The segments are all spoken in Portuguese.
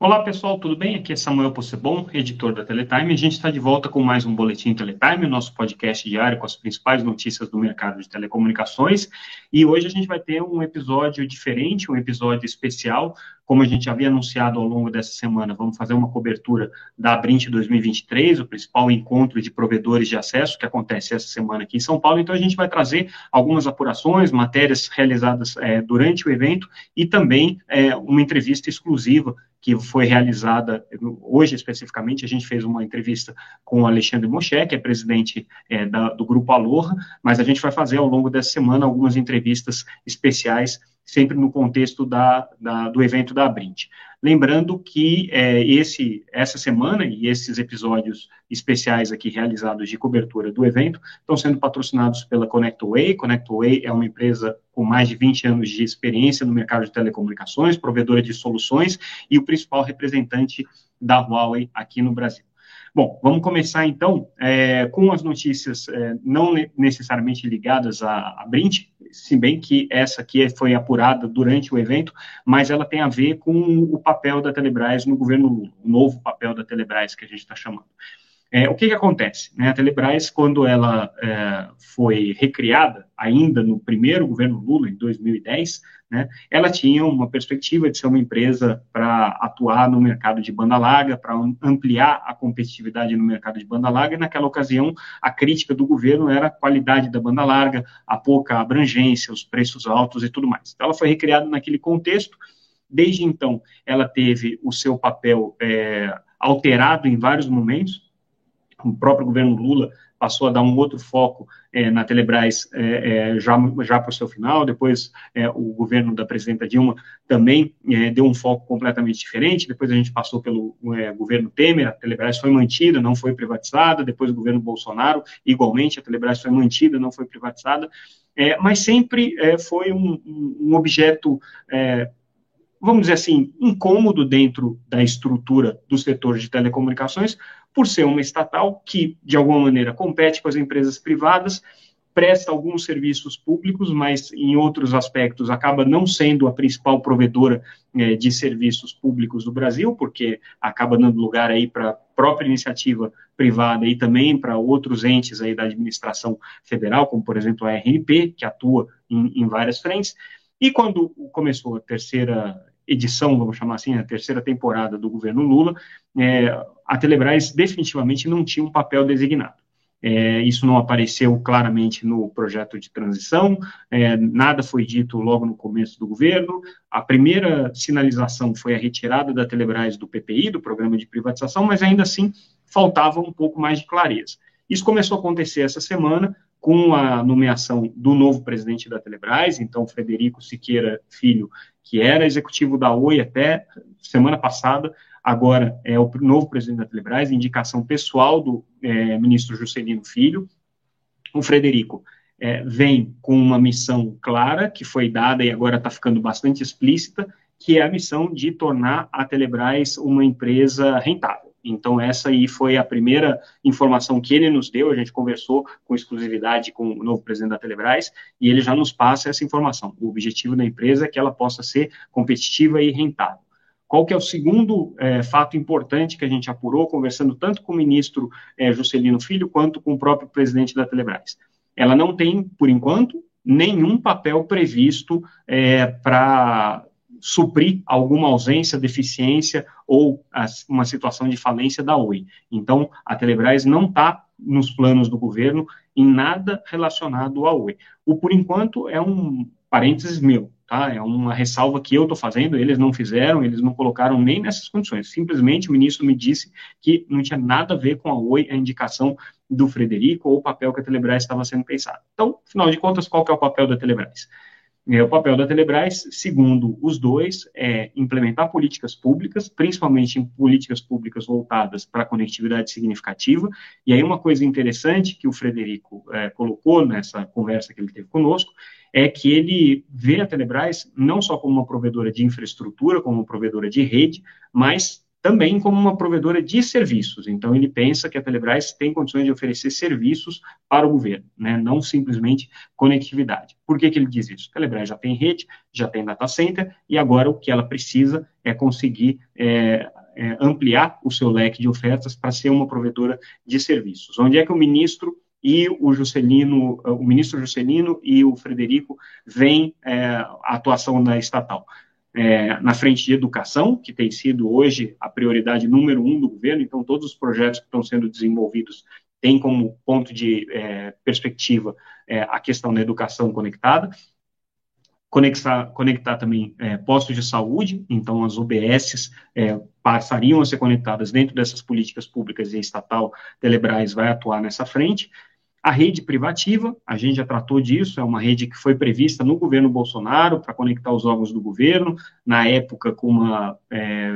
Olá pessoal, tudo bem? Aqui é Samuel Possebon, editor da Teletime. A gente está de volta com mais um Boletim Teletime, o nosso podcast diário com as principais notícias do mercado de telecomunicações. E hoje a gente vai ter um episódio diferente, um episódio especial. Como a gente havia anunciado ao longo dessa semana, vamos fazer uma cobertura da Abrint 2023, o principal encontro de provedores de acesso que acontece essa semana aqui em São Paulo. Então a gente vai trazer algumas apurações, matérias realizadas é, durante o evento e também é, uma entrevista exclusiva que foi realizada hoje especificamente, a gente fez uma entrevista com o Alexandre Moché, que é presidente é, da, do Grupo Aloha, mas a gente vai fazer ao longo dessa semana algumas entrevistas especiais, sempre no contexto da, da do evento da Abrint. Lembrando que é, esse, essa semana e esses episódios especiais aqui realizados de cobertura do evento estão sendo patrocinados pela ConnectWay. ConnectWay é uma empresa com mais de 20 anos de experiência no mercado de telecomunicações, provedora de soluções e o principal representante da Huawei aqui no Brasil. Bom, vamos começar então é, com as notícias é, não necessariamente ligadas à, à Brint, se bem que essa aqui foi apurada durante o evento, mas ela tem a ver com o papel da Telebrás no governo Lula, o novo papel da Telebrás que a gente está chamando. É, o que, que acontece? Né? A Telebrás, quando ela é, foi recriada, ainda no primeiro governo Lula, em 2010, né, ela tinha uma perspectiva de ser uma empresa para atuar no mercado de banda larga, para ampliar a competitividade no mercado de banda larga, e naquela ocasião a crítica do governo era a qualidade da banda larga, a pouca abrangência, os preços altos e tudo mais. Então, ela foi recriada naquele contexto, desde então ela teve o seu papel é, alterado em vários momentos, o próprio governo Lula passou a dar um outro foco é, na Telebrás é, já, já para o seu final, depois é, o governo da presidenta Dilma também deu um foco completamente diferente, depois a gente passou pelo governo Temer, a Telebrás foi mantida, não foi privatizada, depois o governo Bolsonaro, igualmente, a Telebrás foi mantida, não foi privatizada, mas sempre foi um, um objeto vamos dizer assim, incômodo dentro da estrutura do setor de telecomunicações, por ser uma estatal que, de alguma maneira, compete com as empresas privadas, presta alguns serviços públicos, mas em outros aspectos acaba não sendo a principal provedora é, de serviços públicos do Brasil, porque acaba dando lugar aí para a própria iniciativa privada e também para outros entes aí da administração federal, como por exemplo a RNP, que atua em, em várias frentes. E quando começou a terceira edição, vamos chamar assim, a terceira temporada do governo Lula, é, a Telebrás definitivamente não tinha um papel designado. É, isso não apareceu claramente no projeto de transição, é, nada foi dito logo no começo do governo. A primeira sinalização foi a retirada da Telebrás do PPI, do programa de privatização, mas ainda assim faltava um pouco mais de clareza. Isso começou a acontecer essa semana, com a nomeação do novo presidente da Telebrás, então Frederico Siqueira Filho, que era executivo da Oi até semana passada, agora é o novo presidente da Telebrás, indicação pessoal do é, ministro Juscelino Filho. O Frederico é, vem com uma missão clara, que foi dada e agora está ficando bastante explícita, que é a missão de tornar a Telebrás uma empresa rentável. Então, essa aí foi a primeira informação que ele nos deu. A gente conversou com exclusividade com o novo presidente da Telebrás e ele já nos passa essa informação. O objetivo da empresa é que ela possa ser competitiva e rentável. Qual que é o segundo é, fato importante que a gente apurou, conversando tanto com o ministro é, Juscelino Filho quanto com o próprio presidente da Telebrás? Ela não tem, por enquanto, nenhum papel previsto é, para suprir alguma ausência, deficiência ou uma situação de falência da Oi. Então, a Telebrás não está nos planos do governo em nada relacionado à Oi. O por enquanto é um parênteses meu, tá? É uma ressalva que eu estou fazendo, eles não fizeram, eles não colocaram nem nessas condições. Simplesmente o ministro me disse que não tinha nada a ver com a Oi, a indicação do Frederico ou o papel que a Telebrás estava sendo pensado. Então, afinal de contas, qual que é o papel da Telebrás? É, o papel da Telebrás, segundo os dois, é implementar políticas públicas, principalmente em políticas públicas voltadas para a conectividade significativa. E aí, uma coisa interessante que o Frederico é, colocou nessa conversa que ele teve conosco é que ele vê a Telebrás não só como uma provedora de infraestrutura, como uma provedora de rede, mas também como uma provedora de serviços. Então, ele pensa que a Telebrás tem condições de oferecer serviços para o governo, né, não simplesmente conectividade. Por que, que ele diz isso? A Telebrás já tem rede, já tem data center, e agora o que ela precisa é conseguir é, é, ampliar o seu leque de ofertas para ser uma provedora de serviços. Onde é que o ministro e o Juscelino, o ministro Juscelino e o Frederico veem é, a atuação da estatal? É, na frente de educação, que tem sido hoje a prioridade número um do governo, então todos os projetos que estão sendo desenvolvidos têm como ponto de é, perspectiva é, a questão da educação conectada, conectar, conectar também é, postos de saúde, então as UBSs é, passariam a ser conectadas dentro dessas políticas públicas e estatal Telebrás vai atuar nessa frente, a rede privativa, a gente já tratou disso, é uma rede que foi prevista no governo Bolsonaro para conectar os órgãos do governo, na época com uma, é,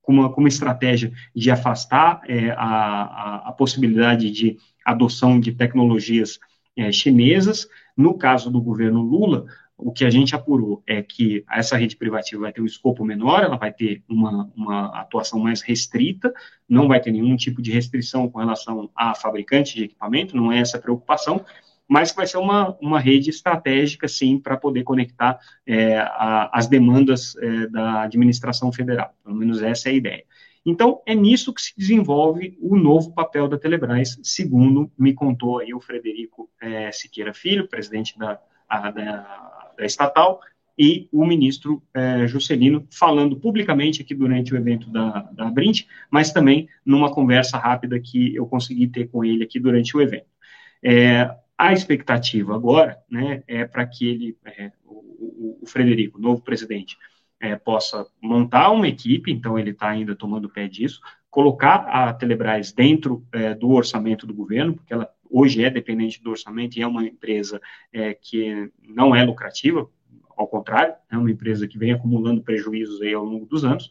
com uma, com uma estratégia de afastar é, a, a, a, possibilidade de adoção de tecnologias é, chinesas. No caso do governo Lula, o que a gente apurou é que essa rede privativa vai ter um escopo menor, ela vai ter uma, uma atuação mais restrita, não vai ter nenhum tipo de restrição com relação a fabricante de equipamento, não é essa preocupação, mas vai ser uma, uma rede estratégica, sim, para poder conectar é, a, as demandas é, da administração federal. Pelo menos essa é a ideia. Então, é nisso que se desenvolve o novo papel da Telebrás, segundo me contou aí o Frederico é, Siqueira Filho, presidente da, a, da estatal, e o ministro é, Juscelino falando publicamente aqui durante o evento da, da Brint, mas também numa conversa rápida que eu consegui ter com ele aqui durante o evento. É, a expectativa agora né, é para que ele, é, o, o, Frederico, novo presidente, é, possa montar uma equipe, então ele está ainda tomando pé disso, colocar a Telebrás dentro é, do orçamento do governo, porque ela hoje é dependente do orçamento e é uma empresa é, que não é lucrativa, ao contrário, é uma empresa que vem acumulando prejuízos aí ao longo dos anos,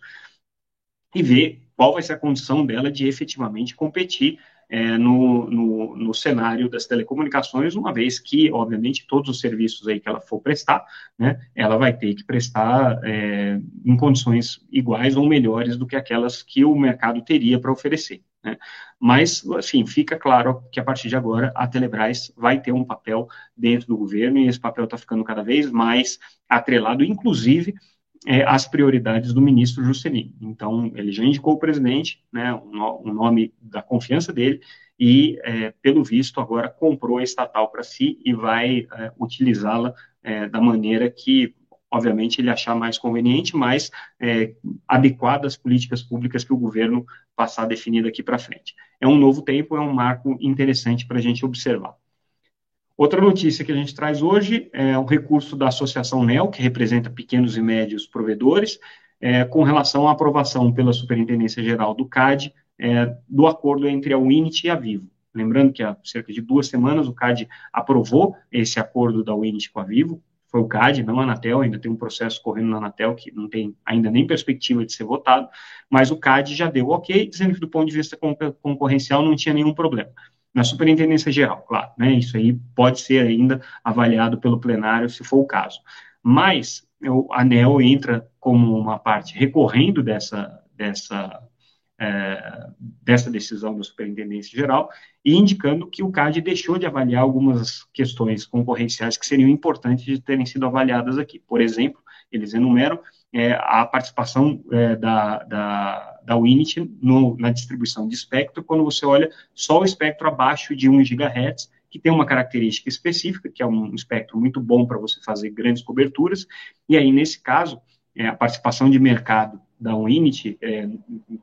e ver qual vai ser a condição dela de efetivamente competir é, no, no, no, cenário das telecomunicações, uma vez que, obviamente, todos os serviços aí que ela for prestar, né, ela vai ter que prestar é, em condições iguais ou melhores do que aquelas que o mercado teria para oferecer. Né? Mas, assim, fica claro que a partir de agora a Telebrás vai ter um papel dentro do governo e esse papel está ficando cada vez mais atrelado, inclusive, é, as prioridades do ministro Juscelino. Então, ele já indicou o presidente, né, um nome da confiança dele, e, é, pelo visto, agora comprou a estatal para si e vai é, utilizá-la é, da maneira que obviamente, ele achar mais conveniente, mais é, adequada às políticas públicas que o governo passar definir daqui para frente. É um novo tempo, é um marco interessante para a gente observar. Outra notícia que a gente traz hoje é o recurso da Associação NEL, que representa pequenos e médios provedores, é, com relação à aprovação pela Superintendência Geral do CAD é, do acordo entre a Unity e a Vivo. Lembrando que há cerca de duas semanas o CAD aprovou esse acordo da Unity com a Vivo, foi o CAD, não a Anatel, ainda tem um processo correndo na Anatel que não tem ainda nem perspectiva de ser votado, mas o CAD já deu ok, dizendo que do ponto de vista concorrencial não tinha nenhum problema. Na superintendência geral, claro, né, isso aí pode ser ainda avaliado pelo plenário, se for o caso. Mas o ANEL entra como uma parte recorrendo dessa, dessa é, dessa decisão da Superintendência Geral e indicando que o CAD deixou de avaliar algumas questões concorrenciais que seriam importantes de terem sido avaliadas aqui. Por exemplo, eles enumeram é, a participação é, da, da, da no, na distribuição de espectro, quando você olha só o espectro abaixo de 1 GHz, que tem uma característica específica, que é um espectro muito bom para você fazer grandes coberturas, e aí, nesse caso, é, a participação de mercado da Unity é,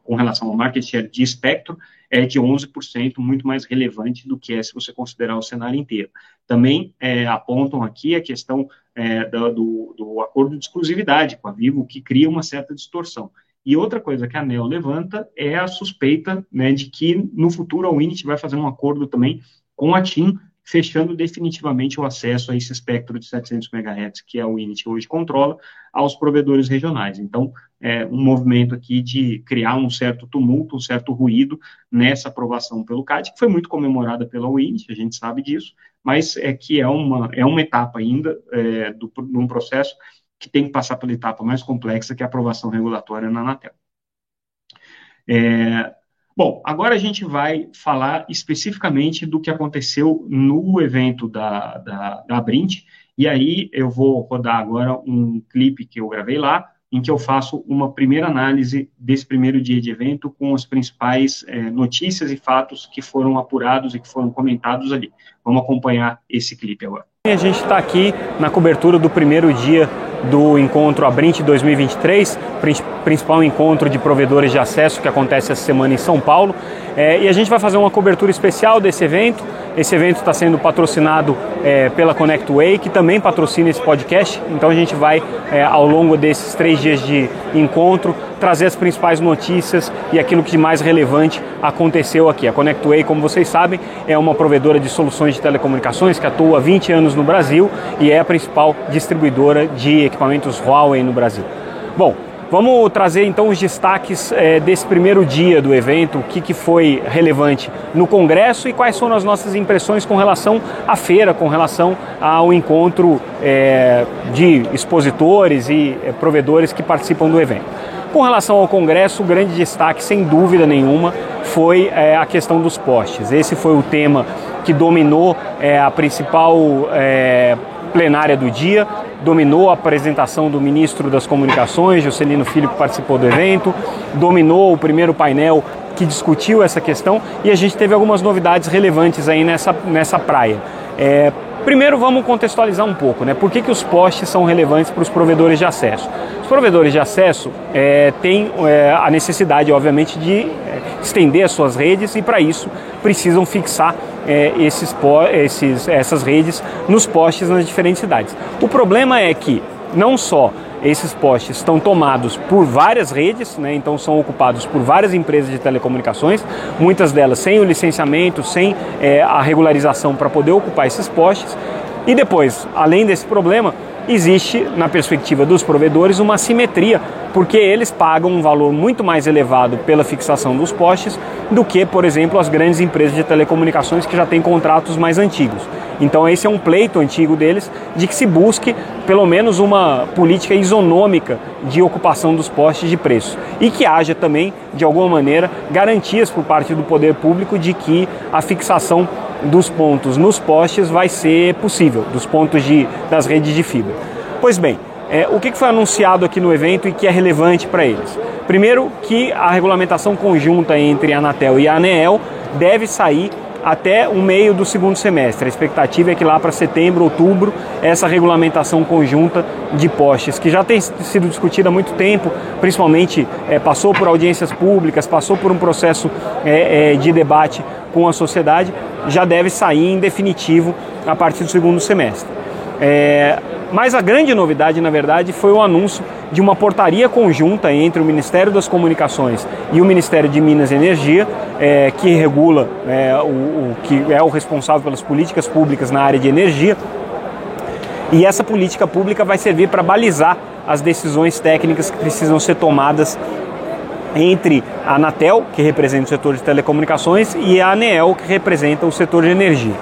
com relação ao market share de espectro é de 11%, muito mais relevante do que é se você considerar o cenário inteiro. Também é, apontam aqui a questão é, do, do, acordo de exclusividade com a Vivo, que cria uma certa distorção. E outra coisa que a ANEL levanta é a suspeita né, de que no futuro a Unity vai fazer um acordo também com a TIM fechando definitivamente o acesso a esse espectro de 700 MHz que a Unity hoje controla aos provedores regionais. Então, é um movimento aqui de criar um certo tumulto, um certo ruído nessa aprovação pelo CAD, que foi muito comemorada pela Unity, a gente sabe disso, mas é que é uma, é uma etapa ainda é, do, de um processo que tem que passar pela etapa mais complexa, que é a aprovação regulatória na Anatel. É, bom, agora a gente vai falar especificamente do que aconteceu no evento da, da, da Brint, e aí eu vou rodar agora um clipe que eu gravei lá, em que eu faço uma primeira análise desse primeiro dia de evento com as principais é, notícias e fatos que foram apurados e que foram comentados ali. Vamos acompanhar esse clipe agora. A gente está aqui na cobertura do primeiro dia do encontro Abrint 2023, principal encontro de provedores de acesso que acontece essa semana em São Paulo. É, e a gente vai fazer uma cobertura especial desse evento. Esse evento está sendo patrocinado é, pela ConnectWay, que também patrocina esse podcast. Então a gente vai, é, ao longo desses três dias de encontro, trazer as principais notícias e aquilo que de mais relevante aconteceu aqui. A ConnectWay, como vocês sabem, é uma provedora de soluções de telecomunicações que atua há 20 anos no Brasil e é a principal distribuidora de equipamentos Huawei no Brasil. Bom, Vamos trazer então os destaques é, desse primeiro dia do evento, o que, que foi relevante no Congresso e quais foram as nossas impressões com relação à feira, com relação ao encontro é, de expositores e é, provedores que participam do evento. Com relação ao Congresso, o grande destaque, sem dúvida nenhuma, foi é, a questão dos postes. Esse foi o tema que dominou é, a principal é, plenária do dia, dominou a apresentação do ministro das Comunicações, Juscelino Filho, que participou do evento, dominou o primeiro painel que discutiu essa questão e a gente teve algumas novidades relevantes aí nessa, nessa praia. É, primeiro vamos contextualizar um pouco, né? Por que, que os postes são relevantes para os provedores de acesso? Os provedores de acesso é, têm é, a necessidade, obviamente, de é, estender as suas redes e para isso precisam fixar é, esses, esses, essas redes nos postes nas diferentes cidades. O problema é que não só esses postes estão tomados por várias redes, né, então são ocupados por várias empresas de telecomunicações, muitas delas sem o licenciamento, sem é, a regularização para poder ocupar esses postes. E depois, além desse problema, existe, na perspectiva dos provedores, uma simetria, porque eles pagam um valor muito mais elevado pela fixação dos postes do que, por exemplo, as grandes empresas de telecomunicações que já têm contratos mais antigos. Então, esse é um pleito antigo deles de que se busque pelo menos uma política isonômica de ocupação dos postes de preço e que haja também, de alguma maneira, garantias por parte do poder público de que a fixação dos pontos nos postes vai ser possível, dos pontos de, das redes de fibra. Pois bem, é, o que foi anunciado aqui no evento e que é relevante para eles? Primeiro, que a regulamentação conjunta entre a Anatel e a ANEEL deve sair até o meio do segundo semestre. A expectativa é que lá para setembro, outubro, essa regulamentação conjunta de postes, que já tem sido discutida há muito tempo, principalmente é, passou por audiências públicas, passou por um processo é, é, de debate com a sociedade, já deve sair em definitivo a partir do segundo semestre. Mas a grande novidade, na verdade, foi o anúncio de uma portaria conjunta entre o Ministério das Comunicações e o Ministério de Minas e Energia, é, que regula é, o, o, que é o responsável pelas políticas públicas na área de energia. E essa política pública vai servir para balizar as decisões técnicas que precisam ser tomadas entre a Anatel, que representa o setor de telecomunicações, e a ANEEL, que representa o setor de energia.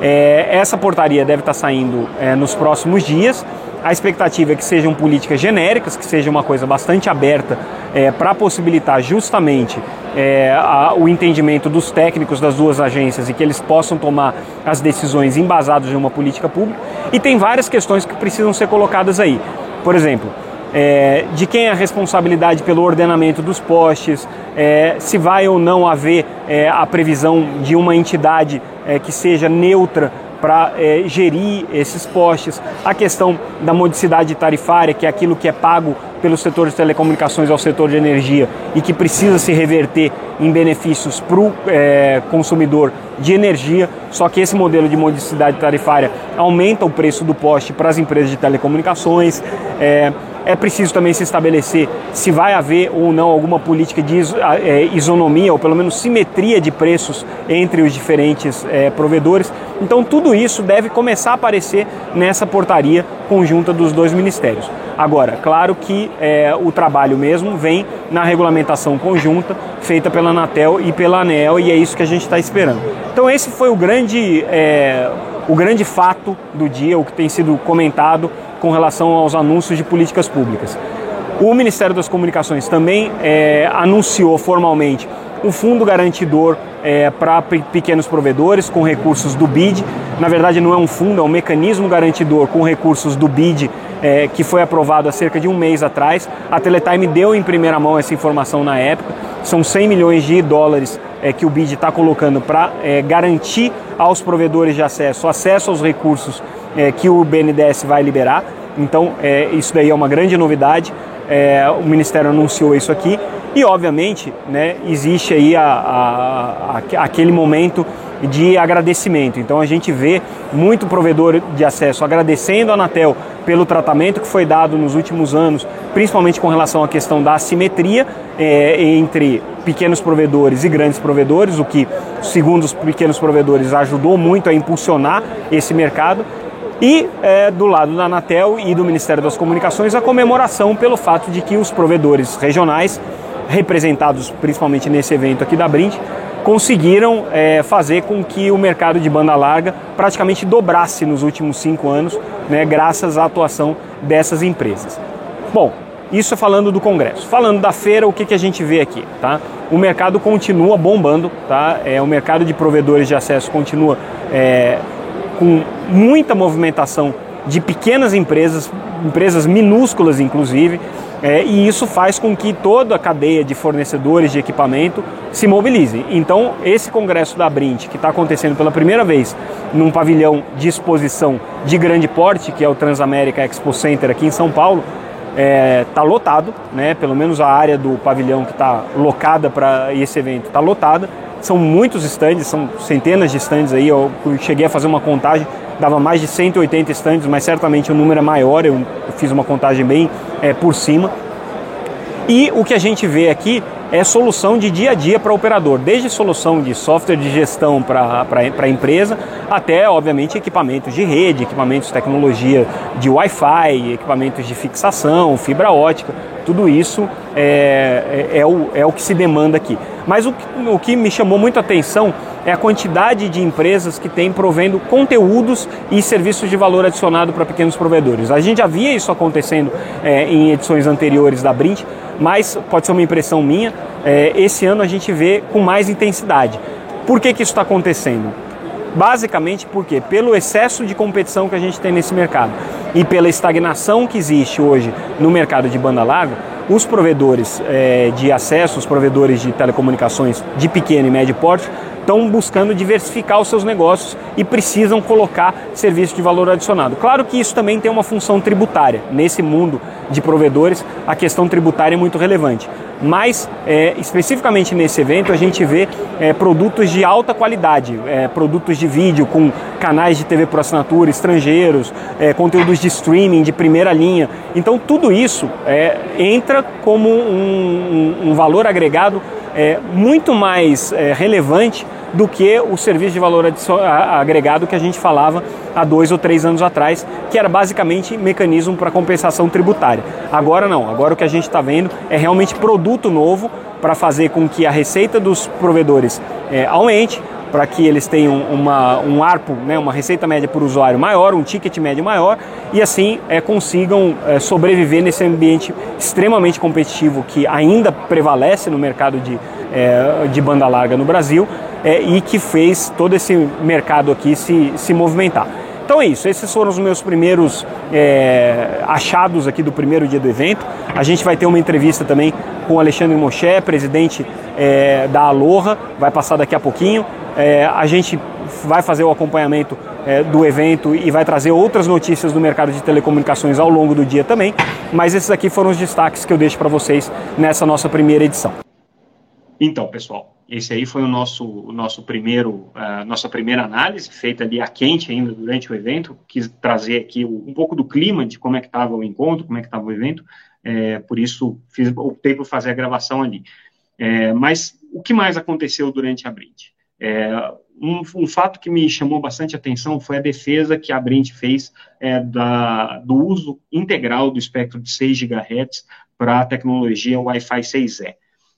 É, essa portaria deve estar saindo é, nos próximos dias. A expectativa é que sejam políticas genéricas, que seja uma coisa bastante aberta é, para possibilitar justamente é, a, o entendimento dos técnicos das duas agências e que eles possam tomar as decisões embasadas em uma política pública. E tem várias questões que precisam ser colocadas aí. Por exemplo, é, de quem é a responsabilidade pelo ordenamento dos postes, é, se vai ou não haver é, a previsão de uma entidade é, que seja neutra para é, gerir esses postes, a questão da modicidade tarifária, que é aquilo que é pago pelo setor de telecomunicações ao setor de energia e que precisa se reverter em benefícios para o é, consumidor de energia, só que esse modelo de modicidade tarifária aumenta o preço do poste para as empresas de telecomunicações. É, é preciso também se estabelecer se vai haver ou não alguma política de é, isonomia, ou pelo menos simetria de preços entre os diferentes é, provedores. Então, tudo isso deve começar a aparecer nessa portaria conjunta dos dois ministérios. Agora, claro que é, o trabalho mesmo vem na regulamentação conjunta feita pela Anatel e pela ANEL, e é isso que a gente está esperando. Então, esse foi o grande, é, o grande fato do dia, o que tem sido comentado com relação aos anúncios de políticas públicas. O Ministério das Comunicações também é, anunciou formalmente o fundo garantidor é, para pequenos provedores com recursos do BID. Na verdade, não é um fundo, é um mecanismo garantidor com recursos do BID é, que foi aprovado há cerca de um mês atrás. A Teletime deu em primeira mão essa informação na época. São 100 milhões de dólares é, que o BID está colocando para é, garantir aos provedores de acesso acesso aos recursos é, que o BNDES vai liberar. Então, é, isso daí é uma grande novidade. É, o Ministério anunciou isso aqui e, obviamente, né, existe aí a, a, a, aquele momento de agradecimento. Então, a gente vê muito provedor de acesso agradecendo a Anatel pelo tratamento que foi dado nos últimos anos, principalmente com relação à questão da assimetria é, entre pequenos provedores e grandes provedores, o que, segundo os pequenos provedores, ajudou muito a impulsionar esse mercado. E é, do lado da Anatel e do Ministério das Comunicações, a comemoração pelo fato de que os provedores regionais representados principalmente nesse evento aqui da Brint, conseguiram é, fazer com que o mercado de banda larga praticamente dobrasse nos últimos cinco anos, né, graças à atuação dessas empresas. Bom, isso falando do Congresso. Falando da feira, o que, que a gente vê aqui? Tá? O mercado continua bombando, tá? é, o mercado de provedores de acesso continua é, com muita movimentação de pequenas empresas, empresas minúsculas inclusive, é, e isso faz com que toda a cadeia de fornecedores de equipamento se mobilize. Então, esse congresso da Brint, que está acontecendo pela primeira vez num pavilhão de exposição de grande porte, que é o Transamérica Expo Center aqui em São Paulo, está é, tá lotado, né? pelo menos a área do pavilhão que está locada para esse evento está lotada. São muitos estandes, são centenas de estandes aí. Eu cheguei a fazer uma contagem, dava mais de 180 estandes, mas certamente o número é maior. Eu, fiz uma contagem bem é, por cima. E o que a gente vê aqui é solução de dia a dia para o operador, desde solução de software de gestão para a empresa, até, obviamente, equipamentos de rede, equipamentos de tecnologia de Wi-Fi, equipamentos de fixação, fibra ótica, tudo isso é, é, é, o, é o que se demanda aqui. Mas o, o que me chamou muito a atenção é a quantidade de empresas que têm provendo conteúdos e serviços de valor adicionado para pequenos provedores. A gente já via isso acontecendo é, em edições anteriores da Brint, mas pode ser uma impressão minha, é, esse ano a gente vê com mais intensidade. Por que, que isso está acontecendo? Basicamente porque pelo excesso de competição que a gente tem nesse mercado e pela estagnação que existe hoje no mercado de banda larga, os provedores é, de acesso, os provedores de telecomunicações de pequeno e médio porte, estão buscando diversificar os seus negócios e precisam colocar serviço de valor adicionado. Claro que isso também tem uma função tributária. Nesse mundo de provedores, a questão tributária é muito relevante. Mas, é, especificamente nesse evento, a gente vê é, produtos de alta qualidade, é, produtos de vídeo com canais de TV por assinatura, estrangeiros, é, conteúdos de streaming de primeira linha. Então, tudo isso é, entra como um, um, um valor agregado é, muito mais é, relevante do que o serviço de valor agregado que a gente falava há dois ou três anos atrás, que era basicamente mecanismo para compensação tributária. Agora não, agora o que a gente está vendo é realmente produto novo para fazer com que a receita dos provedores é, aumente, para que eles tenham uma, um ARPO, né, uma receita média por usuário maior, um ticket médio maior, e assim é, consigam é, sobreviver nesse ambiente extremamente competitivo que ainda prevalece no mercado de, é, de banda larga no Brasil é, e que fez todo esse mercado aqui se, se movimentar. Então é isso, esses foram os meus primeiros é, achados aqui do primeiro dia do evento. A gente vai ter uma entrevista também com o Alexandre Moché, presidente é, da Aloha, vai passar daqui a pouquinho. É, a gente vai fazer o acompanhamento é, do evento e vai trazer outras notícias do mercado de telecomunicações ao longo do dia também, mas esses aqui foram os destaques que eu deixo para vocês nessa nossa primeira edição. Então, pessoal, esse aí foi o nosso, o nosso primeiro, uh, nossa primeira análise, feita ali a quente ainda durante o evento. Quis trazer aqui um pouco do clima de como é que estava o encontro, como é que estava o evento. É, por isso, fiz, optei por fazer a gravação ali. É, mas o que mais aconteceu durante a Brint? É, um, um, fato que me chamou bastante atenção foi a defesa que a Brint fez é, da, do uso integral do espectro de 6 GHz para a tecnologia Wi-Fi 6E.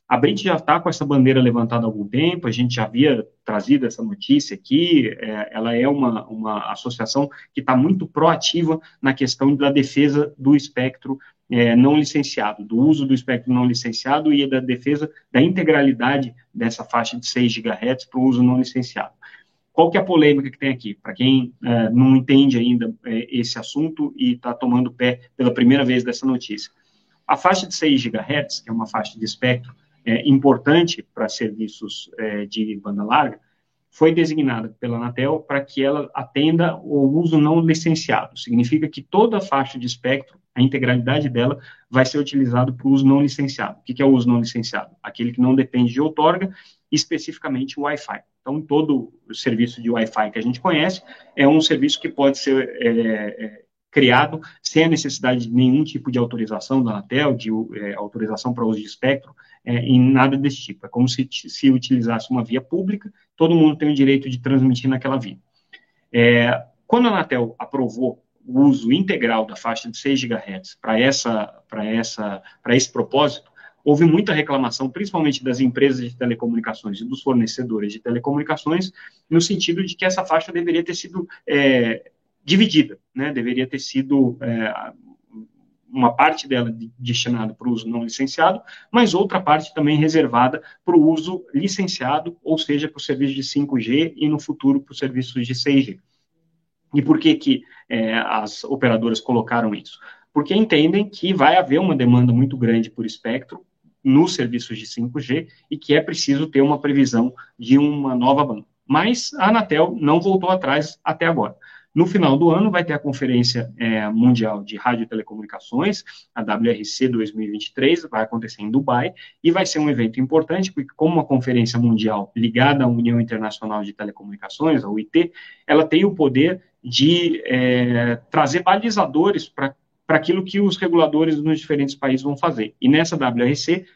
A Brint já está com essa bandeira levantada há algum tempo, a gente já havia trazido essa notícia aqui, é, ela é uma, uma associação que está muito proativa na questão da defesa do espectro é, não licenciado, do uso do espectro não licenciado e da defesa da integralidade dessa faixa de 6 GHz para o uso não licenciado. Qual que é a polêmica que tem aqui? Para quem é, não entende ainda é, esse assunto e está tomando pé pela primeira vez dessa notícia. A faixa de 6 GHz, que é uma faixa de espectro é, importante para serviços é, de banda larga, foi designada pela Anatel para que ela atenda o uso não licenciado. Significa que toda a faixa de espectro, a integralidade dela, vai ser utilizada para o uso não licenciado. O que é o uso não licenciado? Aquele que não depende de outorga, especificamente o Wi-Fi. Então, todo o serviço de Wi-Fi que a gente conhece é um serviço que pode ser é, é, criado sem a necessidade de nenhum tipo de autorização da Anatel, de é, autorização para uso de espectro, é, em nada desse tipo. É como se se utilizasse uma via pública, todo mundo tem o direito de transmitir naquela via. É, quando a Anatel aprovou o uso integral da faixa de 6 GHz para essa, para essa, para esse propósito, houve muita reclamação, principalmente das empresas de telecomunicações e dos fornecedores de telecomunicações, no sentido de que essa faixa deveria ter sido é, dividida, né? Deveria ter sido é, uma parte dela destinada para o uso não licenciado, mas outra parte também reservada para o uso licenciado, ou seja, para o serviço de 5G e no futuro para os serviços de 6G. E por que, que é, as operadoras colocaram isso? Porque entendem que vai haver uma demanda muito grande por espectro nos serviços de 5G e que é preciso ter uma previsão de uma nova banda. Mas a Anatel não voltou atrás até agora. No final do ano vai ter a Conferência é, Mundial de Rádio e Telecomunicações, a WRC 2023, vai acontecer em Dubai, e vai ser um evento importante, porque como uma conferência mundial ligada à União Internacional de Telecomunicações, a UIT, ela tem o poder de é, trazer balizadores para aquilo que os reguladores nos diferentes países vão fazer. E nessa WRC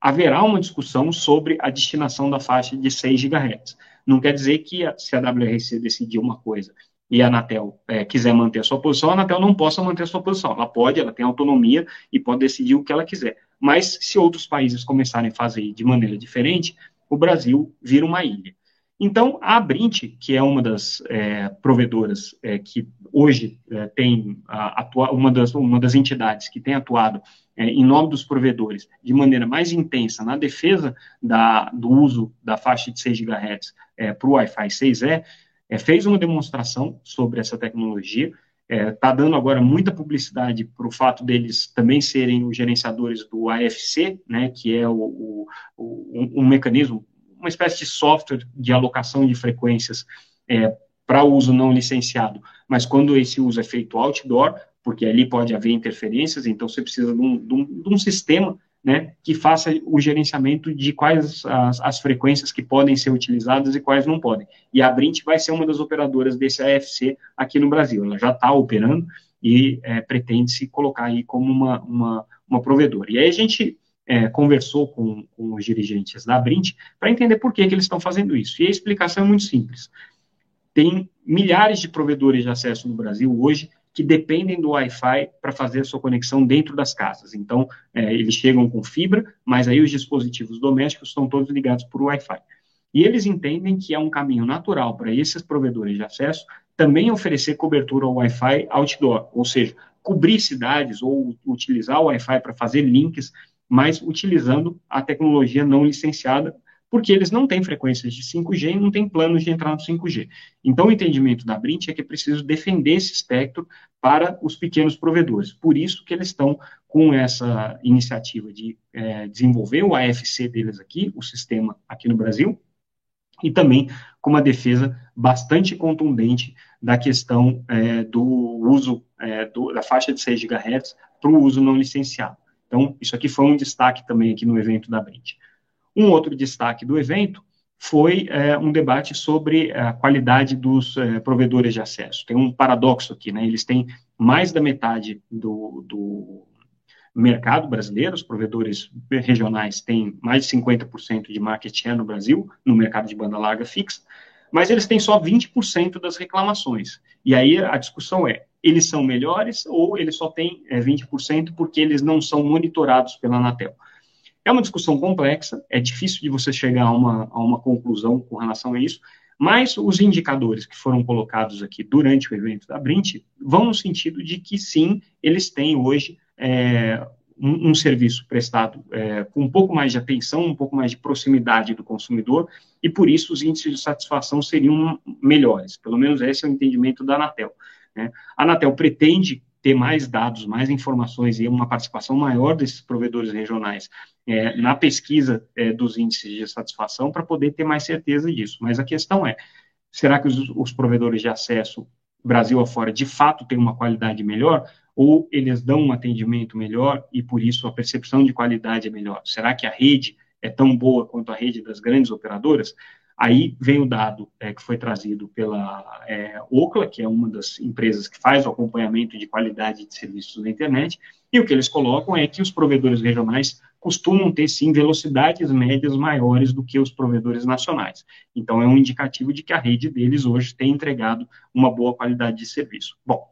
haverá uma discussão sobre a destinação da faixa de 6 GHz. Não quer dizer que se a WRC decidir uma coisa e a Anatel é, quiser manter a sua posição, a Anatel não possa manter a sua posição. Ela pode, ela tem autonomia e pode decidir o que ela quiser. Mas se outros países começarem a fazer de maneira diferente, o Brasil vira uma ilha. Então, a Abrint, que é uma das é, provedoras é, que hoje é, tem atua, uma, das, uma das entidades que tem atuado é, em nome dos provedores de maneira mais intensa na defesa da, do uso da faixa de 6 GHz para o Wi-Fi 6E, é, fez uma demonstração sobre essa tecnologia, está é, tá dando agora muita publicidade para o fato deles também serem os gerenciadores do AFC, né, que é o, o, o um, mecanismo, uma espécie de software de alocação de frequências é, para uso não licenciado, mas quando esse uso é feito outdoor, porque ali pode haver interferências, então você precisa de um, de um, de um sistema né, que faça o gerenciamento de quais as, as, frequências que podem ser utilizadas e quais não podem. E a Brint vai ser uma das operadoras desse AFC aqui no Brasil. Ela já está operando e é, pretende se colocar aí como uma, uma, uma provedora. E aí a gente é, conversou com, com, os dirigentes da Brint para entender por que, que eles estão fazendo isso. E a explicação é muito simples. Tem milhares de provedores de acesso no Brasil hoje que dependem do Wi-Fi para fazer a sua conexão dentro das casas. Então, é, eles chegam com fibra, mas aí os dispositivos domésticos estão todos ligados por Wi-Fi. E eles entendem que é um caminho natural para esses provedores de acesso também oferecer cobertura ao Wi-Fi outdoor, ou seja, cobrir cidades ou utilizar o Wi-Fi para fazer links, mas utilizando a tecnologia não licenciada porque eles não têm frequências de 5G e não têm planos de entrar no 5G. Então, o entendimento da Brint é que é preciso defender esse espectro para os pequenos provedores. Por isso que eles estão com essa iniciativa de é, desenvolver o AFC deles aqui, o sistema aqui no Brasil, e também com uma defesa bastante contundente da questão é, do uso é, do, da faixa de 6 GHz para o uso não licenciado. Então, isso aqui foi um destaque também aqui no evento da Brint. Um outro destaque do evento foi é, um debate sobre a qualidade dos é, provedores de acesso. Tem um paradoxo aqui, né? Eles têm mais da metade do, do mercado brasileiro, os provedores regionais têm mais de 50% de market share no Brasil, no mercado de banda larga fixa, mas eles têm só 20% das reclamações. E aí a discussão é, eles são melhores ou eles só têm é, 20% porque eles não são monitorados pela Anatel? É uma discussão complexa, é difícil de você chegar a uma, a uma conclusão com relação a isso, mas os indicadores que foram colocados aqui durante o evento da Brint vão no sentido de que sim, eles têm hoje é, um, um, serviço prestado é, com um pouco mais de atenção, um pouco mais de proximidade do consumidor, e por isso os índices de satisfação seriam melhores. Pelo menos esse é o entendimento da Anatel. Né? A Anatel pretende ter mais dados, mais informações e uma participação maior desses provedores regionais é, na pesquisa é, dos índices de satisfação para poder ter mais certeza disso. Mas a questão é, será que os, os provedores de acesso Brasil afora de fato têm uma qualidade melhor? Ou eles dão um atendimento melhor e por isso a percepção de qualidade é melhor? Será que a rede é tão boa quanto a rede das grandes operadoras? Aí vem o dado é, que foi trazido pela é, Ocla, que é uma das empresas que faz o acompanhamento de qualidade de serviços na internet, e o que eles colocam é que os provedores regionais costumam ter, sim, velocidades médias maiores do que os provedores nacionais. Então, é um indicativo de que a rede deles hoje tem entregado uma boa qualidade de serviço. Bom,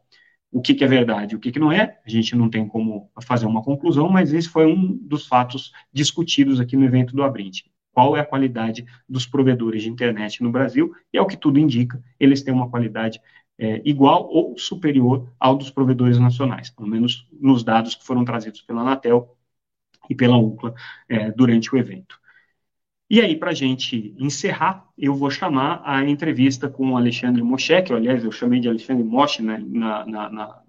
o que, que é verdade, o que, que não é, a gente não tem como fazer uma conclusão, mas esse foi um dos fatos discutidos aqui no evento do Abrinte qual é a qualidade dos provedores de internet no Brasil, e é o que tudo indica, eles têm uma qualidade é, igual ou superior ao dos provedores nacionais, pelo menos nos dados que foram trazidos pela Anatel e pela UCLA é, durante o evento. E aí, para a gente encerrar, eu vou chamar a entrevista com o Alexandre Moshe, que, aliás, eu chamei de Alexandre Moshe né, na, na, na,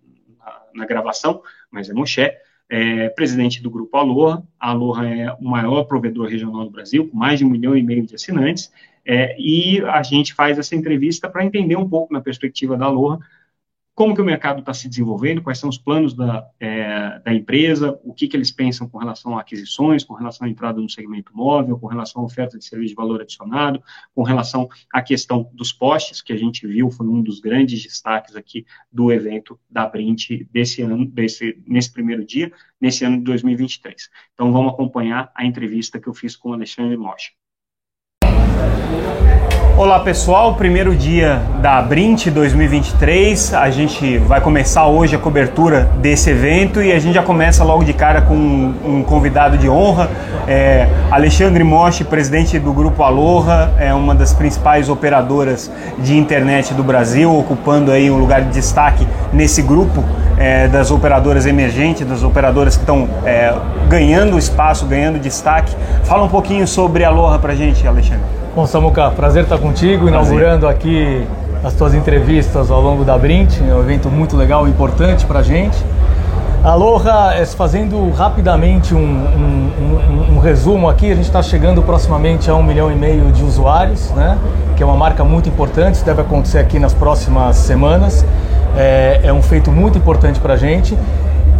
na, gravação, mas é Moshe, é, presidente do Grupo Aloha. A Aloha é o maior provedor regional do Brasil, com mais de um milhão e meio de assinantes, é, e a gente faz essa entrevista para entender um pouco, na perspectiva da Aloha, como que o mercado está se desenvolvendo, quais são os planos da, é, da empresa, o que, que eles pensam com relação a aquisições, com relação à entrada no segmento móvel, com relação à oferta de serviço de valor adicionado, com relação à questão dos postes, que a gente viu foi um dos grandes destaques aqui do evento da Brint desse ano, desse, nesse primeiro dia, nesse ano de 2023. Então vamos acompanhar a entrevista que eu fiz com o Alexandre Mocha. Olá pessoal, primeiro dia da Brint 2023. A gente vai começar hoje a cobertura desse evento e a gente já começa logo de cara com um, convidado de honra, é Alexandre Moshi, presidente do Grupo Aloha, é uma das principais operadoras de internet do Brasil, ocupando aí um lugar de destaque nesse grupo é, das operadoras emergentes, das operadoras que estão é, ganhando espaço, ganhando destaque. Fala um pouquinho sobre Aloha para a gente, Alexandre. Bom, Samuca, prazer estar contigo, inaugurando aqui as tuas entrevistas ao longo da Brint, é um evento muito legal e importante para a gente. Aloha, é, fazendo rapidamente um, um, um, um, resumo aqui, a gente está chegando proximamente a um milhão e meio de usuários, né? que é uma marca muito importante, isso deve acontecer aqui nas próximas semanas. É, é um feito muito importante para a gente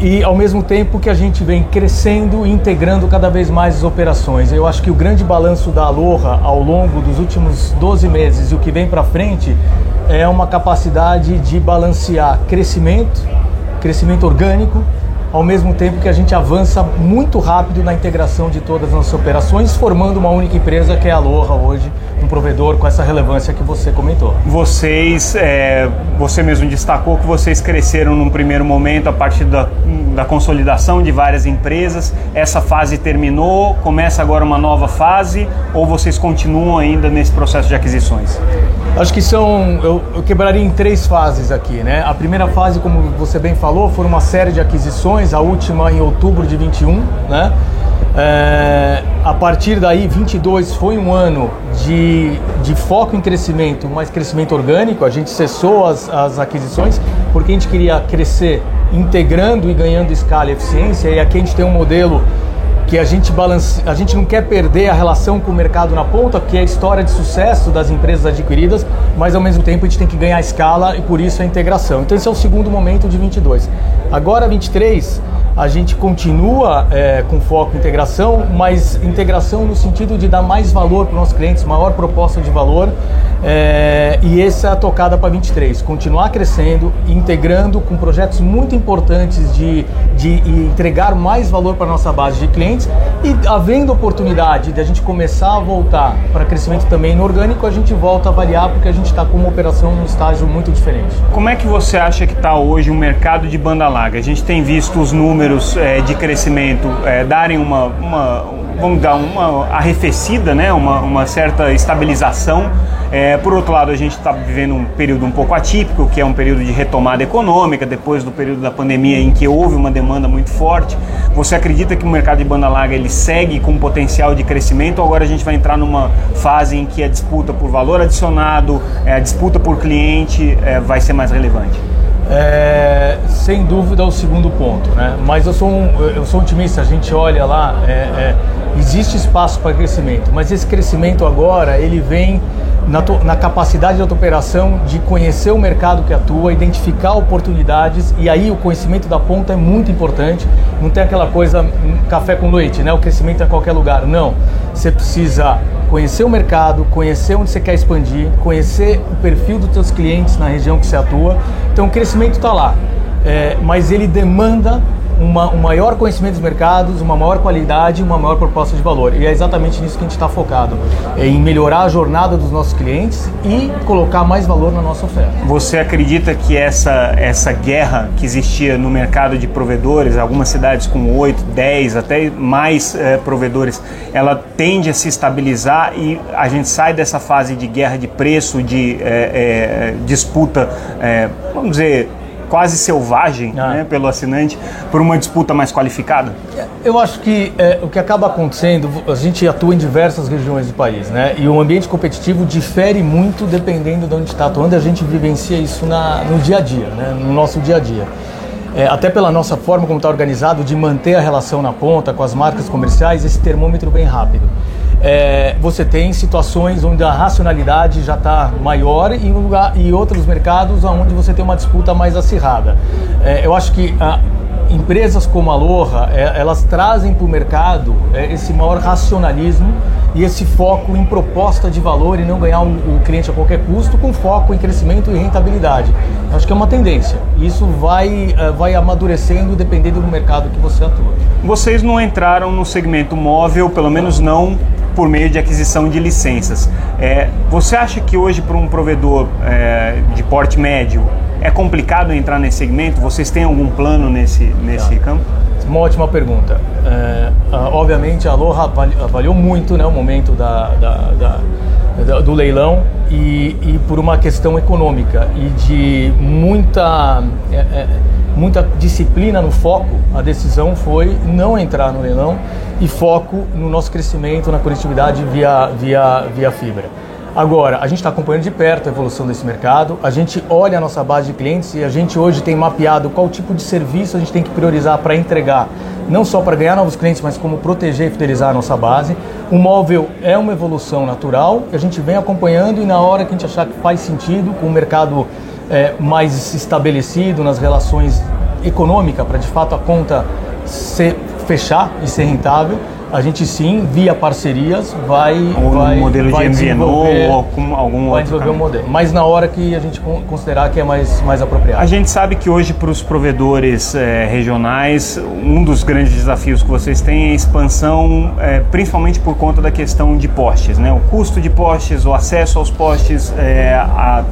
e ao mesmo tempo que a gente vem crescendo e integrando cada vez mais as operações. Eu acho que o grande balanço da Aloha ao longo dos últimos 12 meses e o que vem para frente é uma capacidade de balancear crescimento, crescimento orgânico, ao mesmo tempo que a gente avança muito rápido na integração de todas as nossas operações, formando uma única empresa que é a Aloha hoje, um provedor com essa relevância que você comentou. Vocês, é, você mesmo destacou que vocês cresceram num primeiro momento a partir da, da consolidação de várias empresas. Essa fase terminou, começa agora uma nova fase ou vocês continuam ainda nesse processo de aquisições? Acho que são, eu, eu quebraria em três fases aqui, né? A primeira fase, como você bem falou, foram uma série de aquisições, a última em outubro de 21, né? É, a partir daí, 22 foi um ano de, de foco em crescimento, mas crescimento orgânico. A gente cessou as, as aquisições porque a gente queria crescer integrando e ganhando escala e eficiência. E aqui a gente tem um modelo que a gente balance, a gente não quer perder a relação com o mercado na ponta, que é a história de sucesso das empresas adquiridas, mas ao mesmo tempo a gente tem que ganhar escala e por isso a integração. Então esse é o segundo momento de 22. Agora 23 a gente continua é, com foco em integração, mas integração no sentido de dar mais valor para os nossos clientes, maior proposta de valor. É, e essa é a tocada para 23. Continuar crescendo, integrando com projetos muito importantes de, de entregar mais valor para a nossa base de clientes e havendo oportunidade de a gente começar a voltar para crescimento também no orgânico, a gente volta a avaliar porque a gente está com uma operação num estágio muito diferente. Como é que você acha que está hoje o mercado de banda larga? A gente tem visto os números é, de crescimento é, darem uma, uma vamos dar uma arrefecida, né? uma, uma certa estabilização. É, por outro lado, a gente está vivendo um período um pouco atípico, que é um período de retomada econômica, depois do período da pandemia em que houve uma demanda muito forte. Você acredita que o mercado de banda larga ele segue com potencial de crescimento agora a gente vai entrar numa fase em que a disputa por valor adicionado, é, a disputa por cliente é, vai ser mais relevante? É, sem dúvida o segundo ponto, né? Mas eu sou um, eu sou otimista. A gente olha lá, é, é, existe espaço para crescimento, mas esse crescimento agora ele vem na, na, capacidade da tua operação de conhecer o mercado que atua, identificar oportunidades e aí o conhecimento da ponta é muito importante. Não tem aquela coisa hum, café com leite, né? O crescimento é em qualquer lugar. Não. Você precisa conhecer o mercado, conhecer onde você quer expandir, conhecer o perfil dos seus clientes na região que você atua. Então o crescimento está lá, é, mas ele demanda uma, um maior conhecimento dos mercados, uma maior qualidade, uma maior proposta de valor. E é exatamente nisso que a gente está focado, é em melhorar a jornada dos nossos clientes e colocar mais valor na nossa oferta. Você acredita que essa, essa guerra que existia no mercado de provedores, algumas cidades com 8, 10, até mais é, provedores, ela tende a se estabilizar e a gente sai dessa fase de guerra de preço, de é, disputa, vamos dizer, quase selvagem ah. né, pelo assinante por uma disputa mais qualificada? Eu acho que é, o que acaba acontecendo, a gente atua em diversas regiões do país, né? E o ambiente competitivo difere muito dependendo de onde está atuando. A gente vivencia isso na, no dia a dia, né? no nosso dia a dia. É, até pela nossa forma como está organizado de manter a relação na ponta com as marcas comerciais, esse termômetro bem rápido é, você tem situações onde a racionalidade já está maior e, um lugar, e outros mercados onde você tem uma disputa mais acirrada. É, eu acho que a, empresas como a Aloha, é, elas trazem para o mercado é, esse maior racionalismo e esse foco em proposta de valor e não ganhar o, cliente a qualquer custo, com foco em crescimento e rentabilidade. Eu acho que é uma tendência. Isso vai, é, vai amadurecendo dependendo do mercado que você atua. Vocês não entraram no segmento móvel, pelo menos não por meio de aquisição de licenças. É, você acha que hoje para um provedor é, de porte médio é complicado entrar nesse segmento? Vocês têm algum plano nesse, nesse tá. campo? Uma ótima pergunta. É, obviamente a Aloha avaliou muito né, o momento da, da, da, do leilão e, e, por uma questão econômica e de muita, é, é, muita disciplina no foco, a decisão foi não entrar no leilão e foco no nosso crescimento, na conectividade via, via, via fibra. Agora, a gente está acompanhando de perto a evolução desse mercado, a gente olha a nossa base de clientes e a gente hoje tem mapeado qual tipo de serviço a gente tem que priorizar para entregar, não só para ganhar novos clientes, mas como proteger e fidelizar a nossa base. O móvel é uma evolução natural, a gente vem acompanhando e na hora que a gente achar que faz sentido, com o mercado é, mais estabelecido nas relações econômicas, para de fato a conta ser fechar e ser rentável, a gente sim, via parcerias, vai. Ou vai, um modelo vai de MVNO ou com algum vai desenvolver um modelo. Mas na hora que a gente considerar que é mais, mais apropriado. A gente sabe que hoje, para os provedores é, regionais, um dos grandes desafios que vocês têm é a expansão, é, principalmente por conta da questão de postes, né? O custo de postes, o acesso aos postes, é, a,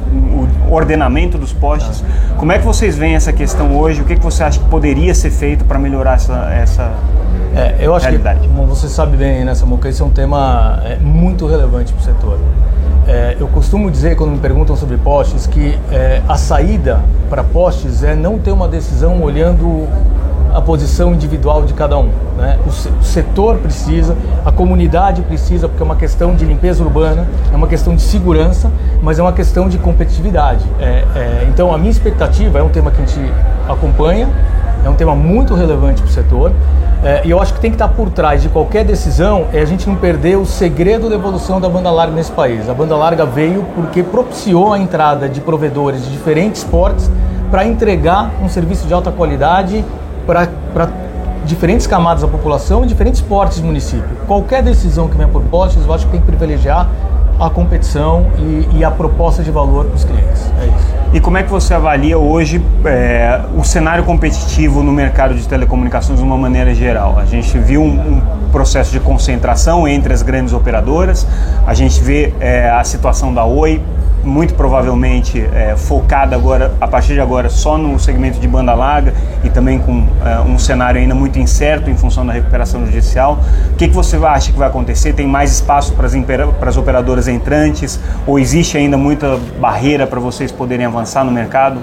o ordenamento dos postes. Como é que vocês veem essa questão hoje? O que, que você acha que poderia ser feito para melhorar essa, essa é, eu acho realidade. que, como você sabe bem, né, Samuca, esse é um tema é, muito relevante para o setor. É, eu costumo dizer, quando me perguntam sobre postes, que é, a saída para postes é não ter uma decisão olhando a posição individual de cada um. Né? O, o, setor precisa, a comunidade precisa, porque é uma questão de limpeza urbana, é uma questão de segurança, mas é uma questão de competitividade. É, é, então, a minha expectativa é um tema que a gente acompanha, é um tema muito relevante para o setor. É, e eu acho que tem que estar por trás de qualquer decisão é a gente não perder o segredo da evolução da banda larga nesse país. A banda larga veio porque propiciou a entrada de provedores de diferentes portes para entregar um serviço de alta qualidade para diferentes camadas da população e diferentes portes de município. Qualquer decisão que venha por postes, eu acho que tem que privilegiar a competição e, e a proposta de valor para os clientes. É isso. E como é que você avalia hoje é, o cenário competitivo no mercado de telecomunicações de uma maneira geral? A gente viu um, um processo de concentração entre as grandes operadoras, a gente vê é, a situação da Oi muito provavelmente é, focada agora, a partir de agora, só no segmento de banda larga e também com é, um cenário ainda muito incerto em função da recuperação judicial. O que, que você acha que vai acontecer? Tem mais espaço para as, operadoras entrantes ou existe ainda muita barreira para vocês poderem avançar no mercado?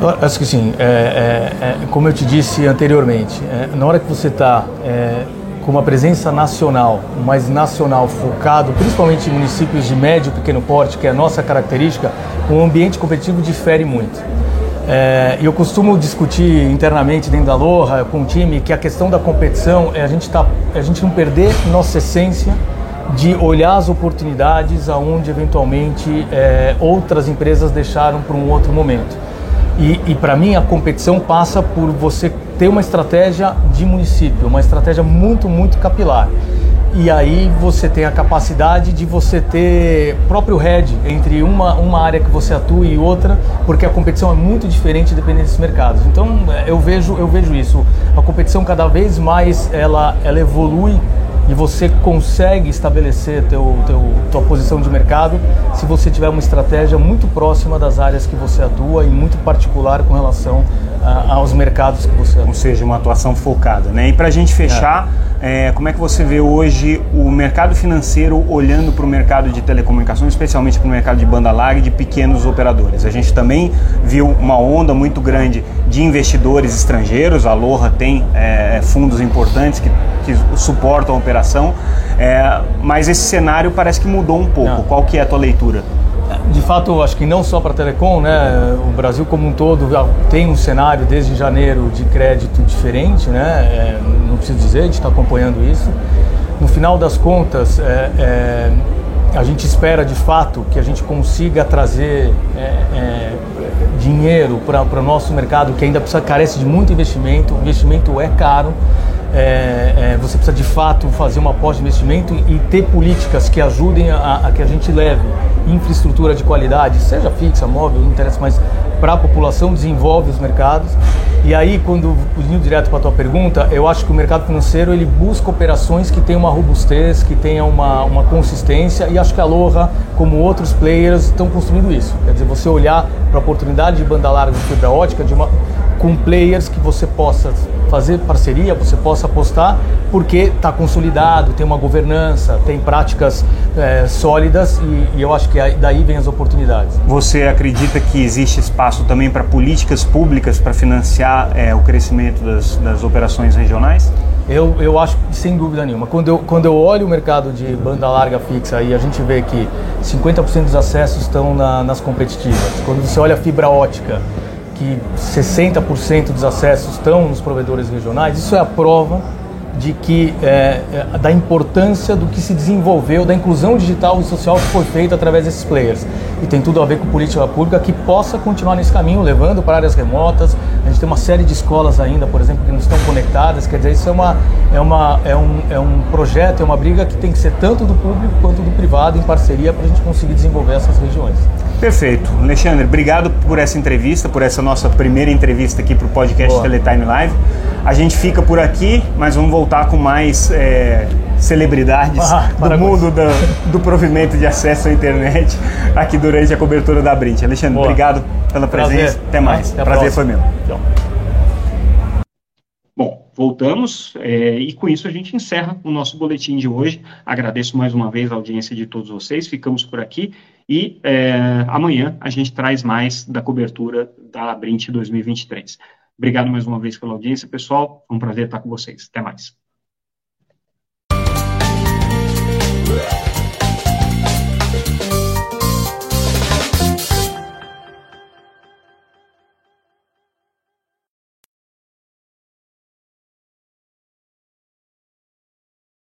Eu acho que sim. É, é, é, como eu te disse anteriormente, é, na hora que você está com uma presença nacional, mais nacional focado, principalmente em municípios de médio e pequeno porte, que é a nossa característica, o ambiente competitivo difere muito. É, eu costumo discutir internamente dentro da Loja com o time que a questão da competição é a gente, tá, a gente não perder nossa essência de olhar as oportunidades aonde eventualmente é, outras empresas deixaram para um outro momento. E, e para mim a competição passa por você ter uma estratégia de município, uma estratégia muito, muito capilar. E aí você tem a capacidade de você ter próprio head entre uma, uma área que você atua e outra, porque a competição é muito diferente dependendo desses mercados. Então eu vejo, eu vejo isso. A competição cada vez mais ela, ela evolui e você consegue estabelecer teu, teu, tua posição de mercado se você tiver uma estratégia muito próxima das áreas que você atua e muito particular com relação a, aos mercados que você atua. Ou seja, uma atuação focada. Né? E para a gente fechar, é. É, como é que você vê hoje o mercado financeiro olhando para o mercado de telecomunicações, especialmente para o mercado de banda larga e de pequenos operadores? A gente também viu uma onda muito grande de investidores estrangeiros, a Aloha tem é, fundos importantes que que suportam a operação, é, mas esse cenário parece que mudou um pouco. Não. Qual que é a tua leitura? De fato, acho que não só para a Telecom, né? O Brasil como um todo tem um cenário desde janeiro de crédito diferente, né? É, não preciso dizer, a gente está acompanhando isso. No final das contas, é, é, a gente espera de fato que a gente consiga trazer é, é, dinheiro para o nosso mercado que ainda precisa carece de muito investimento. O investimento é caro é, é, você precisa de fato fazer uma pós-investimento e ter políticas que ajudem a, a, que a gente leve infraestrutura de qualidade, seja fixa, móvel, não interessa, mas para a população desenvolve os mercados. E aí, quando indo direto para a tua pergunta, eu acho que o mercado financeiro ele busca operações que tenham uma robustez, que tenham uma, uma consistência, e acho que a Aloha, como outros players, estão construindo isso. Quer dizer, você olhar para a oportunidade de banda larga de fibra ótica de uma, com players que você possa fazer parceria, você possa apostar, porque está consolidado, tem uma governança, tem práticas é, sólidas e, e, eu acho que daí vem as oportunidades. Você acredita que existe espaço também para políticas públicas para financiar é, o crescimento das, das operações regionais? Eu, eu acho sem dúvida nenhuma. Quando eu, quando eu olho o mercado de banda larga fixa e a gente vê que 50% dos acessos estão na, nas competitivas, quando você olha a fibra ótica, que 60% dos acessos estão nos provedores regionais, isso é a prova de que é, é, da importância do que se desenvolveu, da inclusão digital e social que foi feita através desses players. E tem tudo a ver com política pública que possa continuar nesse caminho, levando para áreas remotas. A gente tem uma série de escolas ainda, por exemplo, que não estão conectadas. Quer dizer, isso é, uma, é, uma, é, um, é um projeto, é uma briga que tem que ser tanto do público quanto do privado em parceria para a gente conseguir desenvolver essas regiões. Perfeito. Alexandre, obrigado por essa entrevista, por essa nossa primeira entrevista aqui para o podcast Boa. Teletime Live. A gente fica por aqui, mas vamos voltar com mais é, celebridades ah, do mundo do, do, provimento de acesso à internet aqui durante a cobertura da Brint. Alexandre, Boa. obrigado pela presença. Prazer. Até mais. Até Prazer foi meu. Bom, voltamos é, e com isso a gente encerra o nosso boletim de hoje. Agradeço mais uma vez a audiência de todos vocês. Ficamos por aqui e é, amanhã a gente traz mais da cobertura da Brint 2023. Obrigado mais uma vez pela audiência, pessoal. Foi um prazer estar com vocês. Até mais.